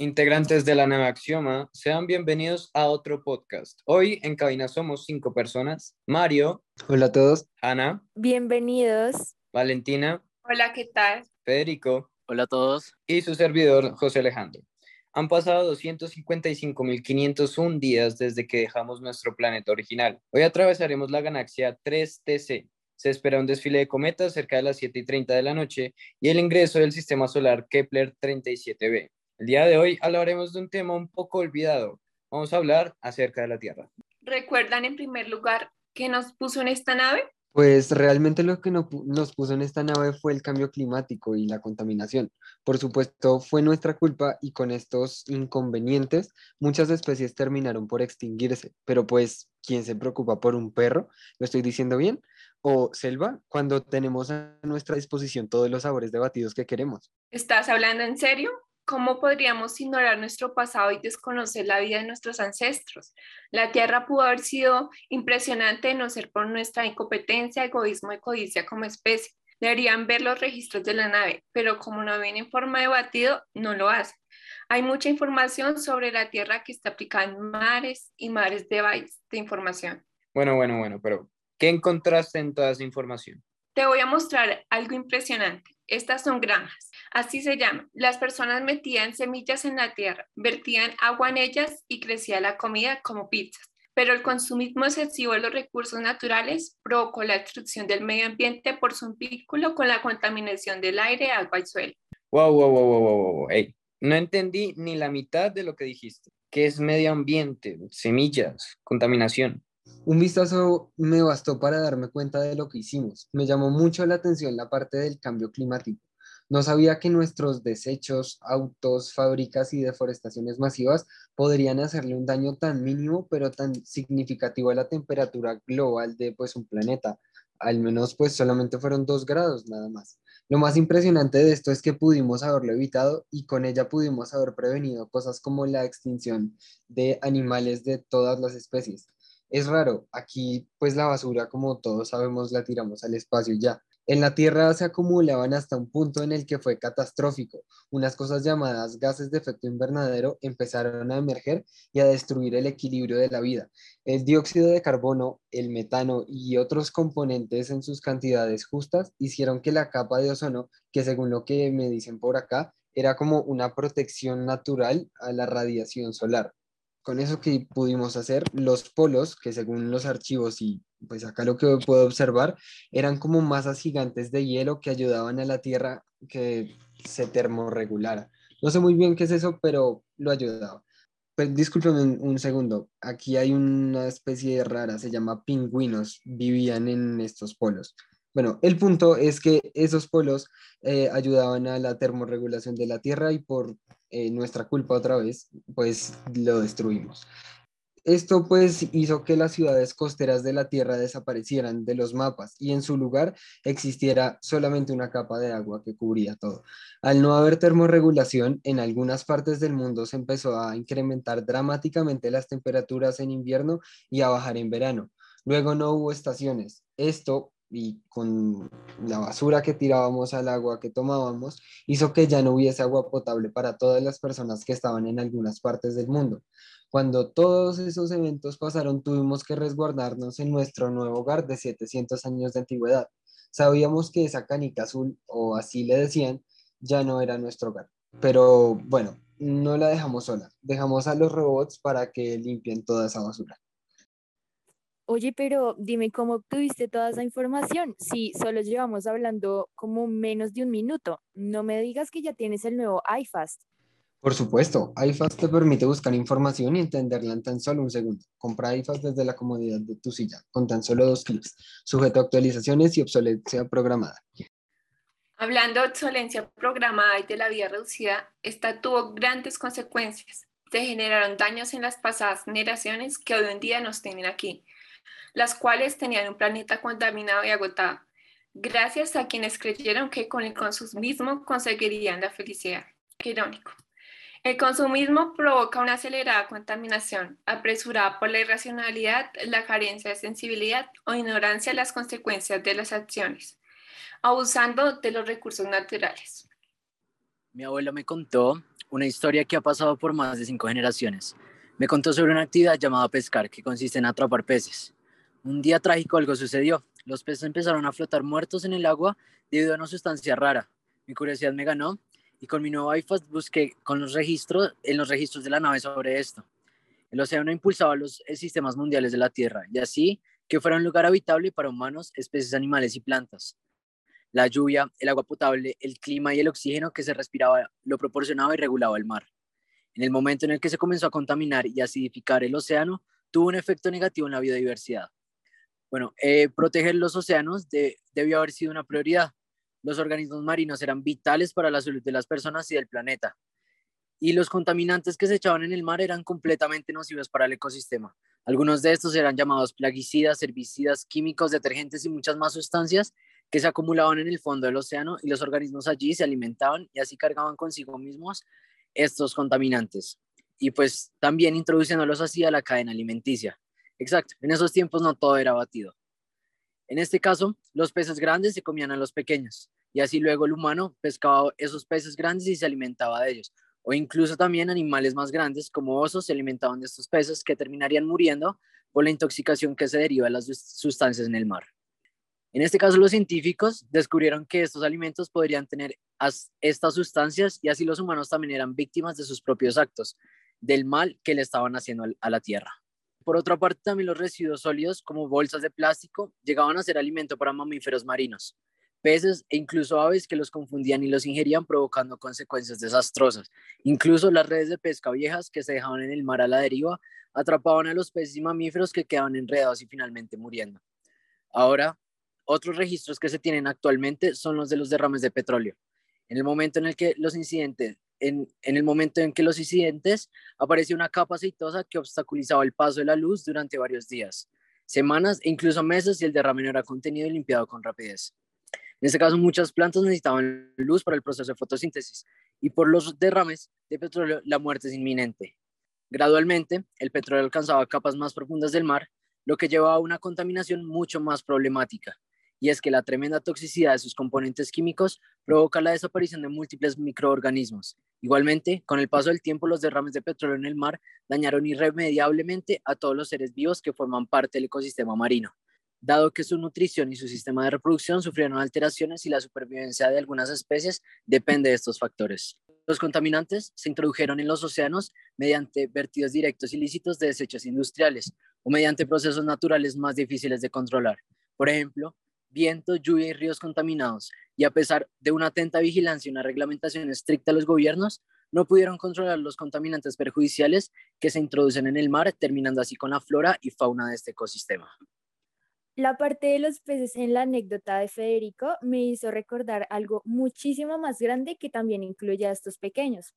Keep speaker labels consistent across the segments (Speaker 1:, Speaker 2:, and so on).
Speaker 1: Integrantes de la nave Axioma, sean bienvenidos a otro podcast. Hoy en cabina somos cinco personas. Mario.
Speaker 2: Hola a todos.
Speaker 1: Ana.
Speaker 3: Bienvenidos.
Speaker 1: Valentina.
Speaker 4: Hola, ¿qué tal?
Speaker 1: Federico.
Speaker 5: Hola a todos.
Speaker 1: Y su servidor, José Alejandro. Han pasado 255.501 días desde que dejamos nuestro planeta original. Hoy atravesaremos la galaxia 3TC. Se espera un desfile de cometas cerca de las 7 y 30 de la noche y el ingreso del sistema solar Kepler 37b. El día de hoy hablaremos de un tema un poco olvidado. Vamos a hablar acerca de la Tierra.
Speaker 4: ¿Recuerdan en primer lugar qué nos puso en esta nave?
Speaker 2: Pues realmente lo que nos puso en esta nave fue el cambio climático y la contaminación. Por supuesto, fue nuestra culpa y con estos inconvenientes muchas especies terminaron por extinguirse. Pero pues, ¿quién se preocupa por un perro? ¿Lo estoy diciendo bien? ¿O selva? Cuando tenemos a nuestra disposición todos los sabores de batidos que queremos.
Speaker 4: ¿Estás hablando en serio? ¿Cómo podríamos ignorar nuestro pasado y desconocer la vida de nuestros ancestros? La Tierra pudo haber sido impresionante no ser por nuestra incompetencia, egoísmo y codicia como especie. Deberían ver los registros de la nave, pero como no viene en forma de batido, no lo hacen. Hay mucha información sobre la Tierra que está aplicada en mares y mares de bytes de información.
Speaker 1: Bueno, bueno, bueno, pero ¿qué encontraste en toda esa información?
Speaker 4: Te voy a mostrar algo impresionante. Estas son granjas Así se llama. Las personas metían semillas en la tierra, vertían agua en ellas y crecía la comida como pizzas. Pero el consumismo excesivo de los recursos naturales provocó la destrucción del medio ambiente por su vínculo con la contaminación del aire, agua y suelo.
Speaker 1: Wow, wow, wow, wow, wow. Hey, no entendí ni la mitad de lo que dijiste. ¿Qué es medio ambiente, semillas, contaminación?
Speaker 2: Un vistazo me bastó para darme cuenta de lo que hicimos. Me llamó mucho la atención la parte del cambio climático. No sabía que nuestros desechos, autos, fábricas y deforestaciones masivas podrían hacerle un daño tan mínimo, pero tan significativo a la temperatura global de pues, un planeta. Al menos pues solamente fueron dos grados nada más. Lo más impresionante de esto es que pudimos haberlo evitado y con ella pudimos haber prevenido cosas como la extinción de animales de todas las especies. Es raro, aquí pues la basura como todos sabemos la tiramos al espacio ya, en la Tierra se acumulaban hasta un punto en el que fue catastrófico. Unas cosas llamadas gases de efecto invernadero empezaron a emerger y a destruir el equilibrio de la vida. El dióxido de carbono, el metano y otros componentes en sus cantidades justas hicieron que la capa de ozono, que según lo que me dicen por acá, era como una protección natural a la radiación solar con eso que pudimos hacer, los polos, que según los archivos y pues acá lo que puedo observar, eran como masas gigantes de hielo que ayudaban a la Tierra que se termorregulara. No sé muy bien qué es eso, pero lo ayudaba. Pues, discúlpeme un, segundo, aquí hay una especie rara, se llama pingüinos, vivían en estos polos. Bueno, el punto es que esos polos eh, ayudaban a la termorregulación de la Tierra y por eh, nuestra culpa otra vez, pues lo destruimos. Esto pues hizo que las ciudades costeras de la Tierra desaparecieran de los mapas y en su lugar existiera solamente una capa de agua que cubría todo. Al no haber termorregulación, en algunas partes del mundo se empezó a incrementar dramáticamente las temperaturas en invierno y a bajar en verano. Luego no hubo estaciones. Esto y con la basura que tirábamos al agua que tomábamos, hizo que ya no hubiese agua potable para todas las personas que estaban en algunas partes del mundo. Cuando todos esos eventos pasaron, tuvimos que resguardarnos en nuestro nuevo hogar de 700 años de antigüedad. Sabíamos que esa canica azul, o así le decían, ya no era nuestro hogar. Pero bueno, no la dejamos sola. Dejamos a los robots para que limpien toda esa basura.
Speaker 3: Oye, pero dime cómo obtuviste toda esa información. Si solo llevamos hablando como menos de un minuto, no me digas que ya tienes el nuevo iFast.
Speaker 2: Por supuesto, iFast te permite buscar información y entenderla en tan solo un segundo. Compra iFast desde la comodidad de tu silla, con tan solo dos clics, sujeto a actualizaciones y obsolescencia programada.
Speaker 4: Hablando de obsolencia programada y de la vida reducida, esta tuvo grandes consecuencias. Se generaron daños en las pasadas generaciones que hoy en día nos tienen aquí las cuales tenían un planeta contaminado y agotado, gracias a quienes creyeron que con el consumismo conseguirían la felicidad. Qué irónico. El consumismo provoca una acelerada contaminación, apresurada por la irracionalidad, la carencia de sensibilidad o ignorancia de las consecuencias de las acciones, abusando de los recursos naturales.
Speaker 5: Mi abuelo me contó una historia que ha pasado por más de cinco generaciones. Me contó sobre una actividad llamada pescar, que consiste en atrapar peces. Un día trágico algo sucedió. Los peces empezaron a flotar muertos en el agua debido a una sustancia rara. Mi curiosidad me ganó y con mi nuevo iPhone busqué con los registros, en los registros de la nave sobre esto. El océano impulsaba los sistemas mundiales de la Tierra y así que fuera un lugar habitable para humanos, especies animales y plantas. La lluvia, el agua potable, el clima y el oxígeno que se respiraba lo proporcionaba y regulaba el mar. En el momento en el que se comenzó a contaminar y acidificar el océano, tuvo un efecto negativo en la biodiversidad. Bueno, eh, proteger los océanos debió haber sido una prioridad. Los organismos marinos eran vitales para la salud de las personas y del planeta. Y los contaminantes que se echaban en el mar eran completamente nocivos para el ecosistema. Algunos de estos eran llamados plaguicidas, herbicidas, químicos, detergentes y muchas más sustancias que se acumulaban en el fondo del océano y los organismos allí se alimentaban y así cargaban consigo mismos estos contaminantes. Y pues también introduciéndolos así a la cadena alimenticia. Exacto, en esos tiempos no todo era batido. En este caso, los peces grandes se comían a los pequeños y así luego el humano pescaba esos peces grandes y se alimentaba de ellos. O incluso también animales más grandes como osos se alimentaban de estos peces que terminarían muriendo por la intoxicación que se deriva de las sustancias en el mar. En este caso, los científicos descubrieron que estos alimentos podrían tener estas sustancias y así los humanos también eran víctimas de sus propios actos, del mal que le estaban haciendo a la tierra. Por otra parte, también los residuos sólidos, como bolsas de plástico, llegaban a ser alimento para mamíferos marinos, peces e incluso aves que los confundían y los ingerían, provocando consecuencias desastrosas. Incluso las redes de pesca viejas que se dejaban en el mar a la deriva atrapaban a los peces y mamíferos que quedaban enredados y finalmente muriendo. Ahora, otros registros que se tienen actualmente son los de los derrames de petróleo. En el momento en el que los incidentes, en, el momento en que los incidentes apareció una capa aceitosa que obstaculizaba el paso de la luz durante varios días, semanas e incluso meses y el derrame no era contenido y limpiado con rapidez. En este caso, muchas plantas necesitaban luz para el proceso de fotosíntesis y por los derrames de petróleo la muerte es inminente. Gradualmente, el petróleo alcanzaba capas más profundas del mar, lo que llevaba a una contaminación mucho más problemática, y es que la tremenda toxicidad de sus componentes químicos provoca la desaparición de múltiples microorganismos. Igualmente, con el paso del tiempo, los derrames de petróleo en el mar dañaron irremediablemente a todos los seres vivos que forman parte del ecosistema marino, dado que su nutrición y su sistema de reproducción sufrieron alteraciones y la supervivencia de algunas especies depende de estos factores. Los contaminantes se introdujeron en los océanos mediante vertidos directos ilícitos de desechos industriales o mediante procesos naturales más difíciles de controlar. Por ejemplo, viento, lluvia y ríos contaminados, y a pesar de una atenta vigilancia y una reglamentación estricta de los gobiernos, no pudieron controlar los contaminantes perjudiciales que se introducen en el mar, terminando así con la flora y fauna de este ecosistema.
Speaker 3: La parte de los peces en la anécdota de Federico me hizo recordar algo muchísimo más grande que también incluye a estos pequeños.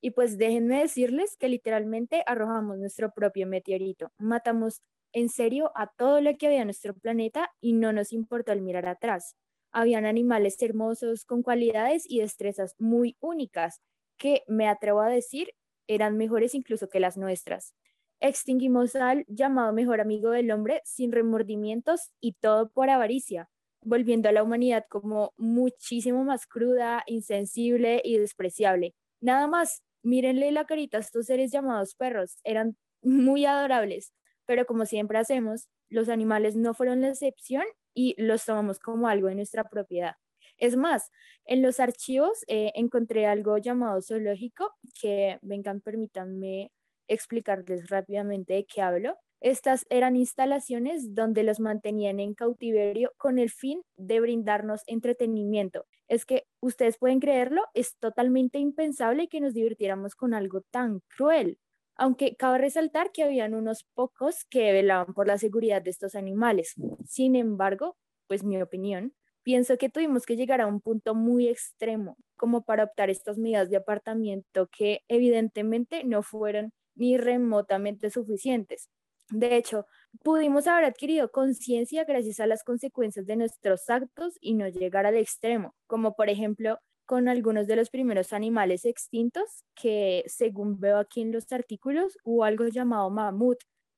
Speaker 3: Y pues déjenme decirles que literalmente arrojamos nuestro propio meteorito, matamos en serio a todo lo que había en nuestro planeta y no nos importó el mirar atrás. Habían animales hermosos con cualidades y destrezas muy únicas que, me atrevo a decir, eran mejores incluso que las nuestras. Extinguimos al llamado mejor amigo del hombre sin remordimientos y todo por avaricia, volviendo a la humanidad como muchísimo más cruda, insensible y despreciable. Nada más, mírenle la carita a estos seres llamados perros, eran muy adorables, pero como siempre hacemos, los animales no fueron la excepción y los tomamos como algo de nuestra propiedad. Es más, en los archivos eh, encontré algo llamado zoológico, que vengan, permítanme explicarles rápidamente de qué hablo. Estas eran instalaciones donde los mantenían en cautiverio con el fin de brindarnos entretenimiento. Es que ustedes pueden creerlo, es totalmente impensable que nos divirtiéramos con algo tan cruel aunque cabe resaltar que habían unos pocos que velaban por la seguridad de estos animales. Sin embargo, pues mi opinión, pienso que tuvimos que llegar a un punto muy extremo como para optar estas medidas de apartamiento que evidentemente no fueron ni remotamente suficientes. De hecho, pudimos haber adquirido conciencia gracias a las consecuencias de nuestros actos y no llegar al extremo, como por ejemplo con algunos de los primeros animales extintos, que según veo aquí en los artículos, hubo algo llamado mamut,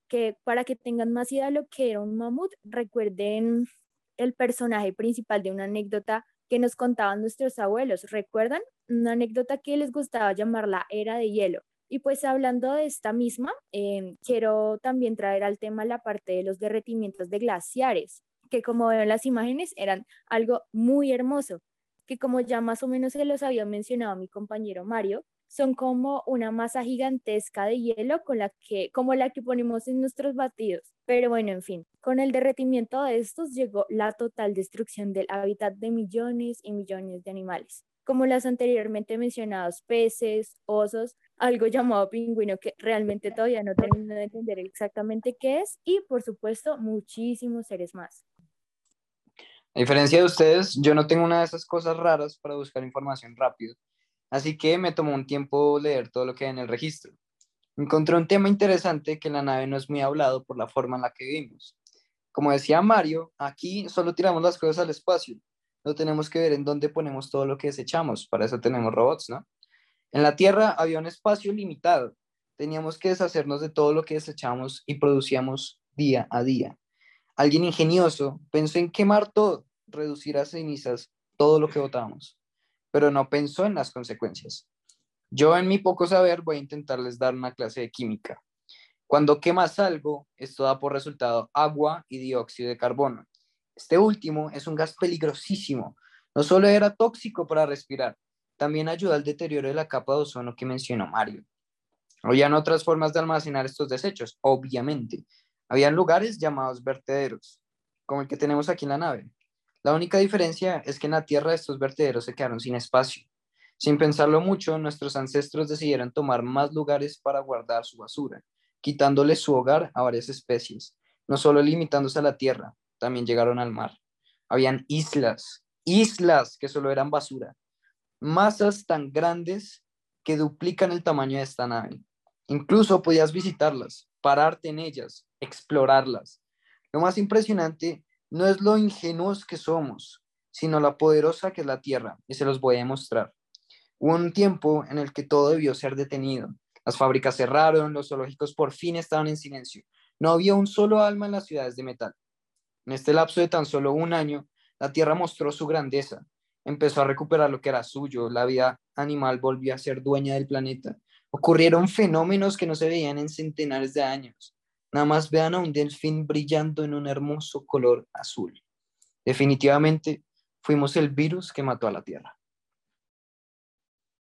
Speaker 3: que para que tengan más idea de lo que era un mamut, recuerden el personaje principal de una anécdota que nos contaban nuestros abuelos. ¿Recuerdan? Una anécdota que les gustaba llamar la era de hielo. Y pues hablando de esta misma, em, quiero también traer al tema la parte de los derretimientos de glaciares, que como ven en las imágenes eran algo muy hermoso, que como ya más o menos se los había mencionado mi compañero Mario, son como una masa gigantesca de hielo con la que, como la que ponemos en nuestros batidos. Pero bueno, en fin, con el derretimiento de estos llegó la total destrucción del hábitat de millones y millones de animales, como las anteriormente mencionados peces, osos, algo llamado pingüino que realmente todavía no termino de entender exactamente qué es, y por supuesto muchísimos seres más.
Speaker 1: Diferencia de ustedes, yo no tengo una de esas cosas raras para buscar información rápido así que me tomó un tiempo leer todo lo que hay en el registro. Encontré un tema interesante que la nave no es muy hablado por la forma en la que vivimos. Como decía Mario, aquí solo tiramos las cosas al espacio. No tenemos que ver en dónde ponemos todo lo que desechamos. Para eso tenemos robots, ¿no? En la Tierra había un espacio limitado. Teníamos que deshacernos de todo lo que desechamos y producíamos día a día. Alguien ingenioso pensó en quemar todo, reducir a cenizas todo lo que botamos pero no pensó en las consecuencias. Yo en mi poco saber voy a intentarles dar una clase de química. Cuando quemas algo, esto da por resultado agua y dióxido de carbono. Este último es un gas peligrosísimo. No solo era tóxico para respirar, también ayuda al deterioro de la capa de ozono que mencionó Mario. Habían otras formas de almacenar estos desechos, obviamente. Habían lugares llamados vertederos, como el que tenemos aquí en la nave. La única diferencia es que en la Tierra estos vertederos se quedaron sin espacio. Sin pensarlo mucho, nuestros ancestros decidieron tomar más lugares para guardar su basura, quitándole su hogar a varias especies, no solo limitándose a la Tierra, también llegaron al mar. Habían islas, islas que solo eran basura, masas tan grandes que duplican el tamaño de esta nave. Incluso podías visitarlas, pararte en ellas, explorarlas. Lo más impresionante no es lo ingenuos que somos, sino la poderosa que es la tierra, y se los voy a demostrar. Hubo un tiempo en el que todo debió ser detenido. Las fábricas cerraron, los zoológicos por fin estaban en silencio. No había un solo alma en las ciudades de metal. En este lapso de tan solo un año, la tierra mostró su grandeza. Empezó a recuperar lo que era suyo, la vida animal volvió a ser dueña del planeta. Ocurrieron fenómenos que no se veían en centenares de años. Nada más vean a un delfín brillando en un hermoso color azul. Definitivamente fuimos el virus que mató a la Tierra.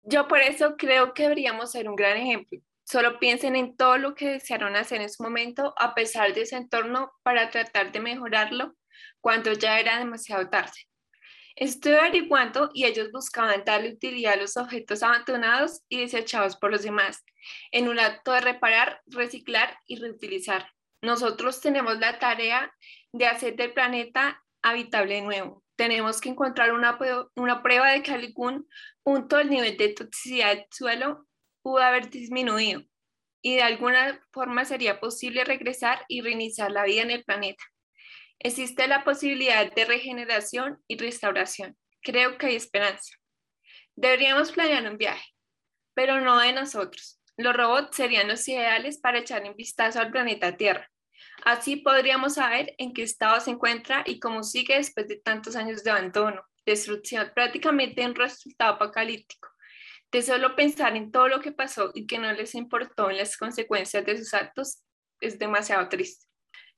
Speaker 4: Yo por eso creo que deberíamos ser un gran ejemplo. Solo piensen en todo lo que desearon hacer en su momento a pesar de ese entorno para tratar de mejorarlo cuando ya era demasiado tarde. Estoy averiguando y ellos buscaban darle utilidad a los objetos abandonados y desechados por los demás, en un acto de reparar, reciclar y reutilizar. Nosotros tenemos la tarea de hacer del planeta habitable de nuevo. Tenemos que encontrar una, una prueba de que algún punto del nivel de toxicidad del suelo pudo haber disminuido y de alguna forma sería posible regresar y reiniciar la vida en el planeta. Existe la posibilidad de regeneración y restauración. Creo que hay esperanza. Deberíamos planear un viaje, pero no de nosotros. Los robots serían los ideales para echar un vistazo al planeta Tierra. Así podríamos saber en qué estado se encuentra y cómo sigue después de tantos años de abandono, destrucción, prácticamente un resultado apocalíptico. De solo pensar en todo lo que pasó y que no les importó en las consecuencias de sus actos es demasiado triste.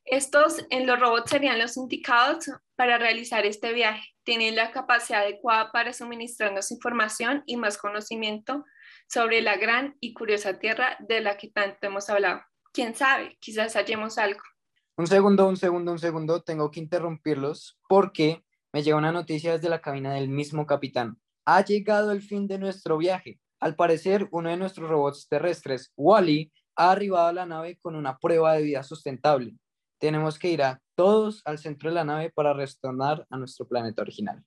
Speaker 4: Estos en los robots serían los indicados para realizar este viaje. Tienen la capacidad adecuada para suministrarnos información y más conocimiento sobre la gran y curiosa Tierra de la que tanto hemos hablado. ¿Quién sabe? Quizás hallemos algo.
Speaker 1: Un segundo, un segundo, un segundo. Tengo que interrumpirlos porque me llega una noticia desde la cabina del mismo capitán. Ha llegado el fin de nuestro viaje. Al parecer, uno de nuestros robots terrestres, Wally, ha arribado a la nave con una prueba de vida sustentable tenemos que ir a todos al centro de la nave para retornar a nuestro planeta original.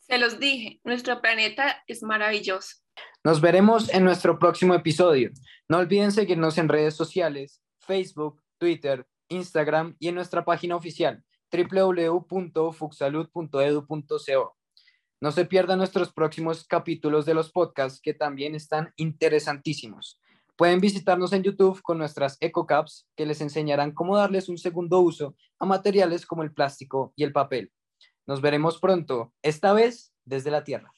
Speaker 4: Se los dije, nuestro planeta es maravilloso.
Speaker 1: Nos veremos en nuestro próximo episodio. No olviden seguirnos en redes sociales, Facebook, Twitter, Instagram y en nuestra página oficial www.fuxsalud.edu.co. No se pierdan nuestros próximos capítulos de los podcasts que también están interesantísimos. Pueden visitarnos en YouTube con nuestras EcoCaps que les enseñarán cómo darles un segundo uso a materiales como el plástico y el papel. Nos veremos pronto, esta vez desde la Tierra.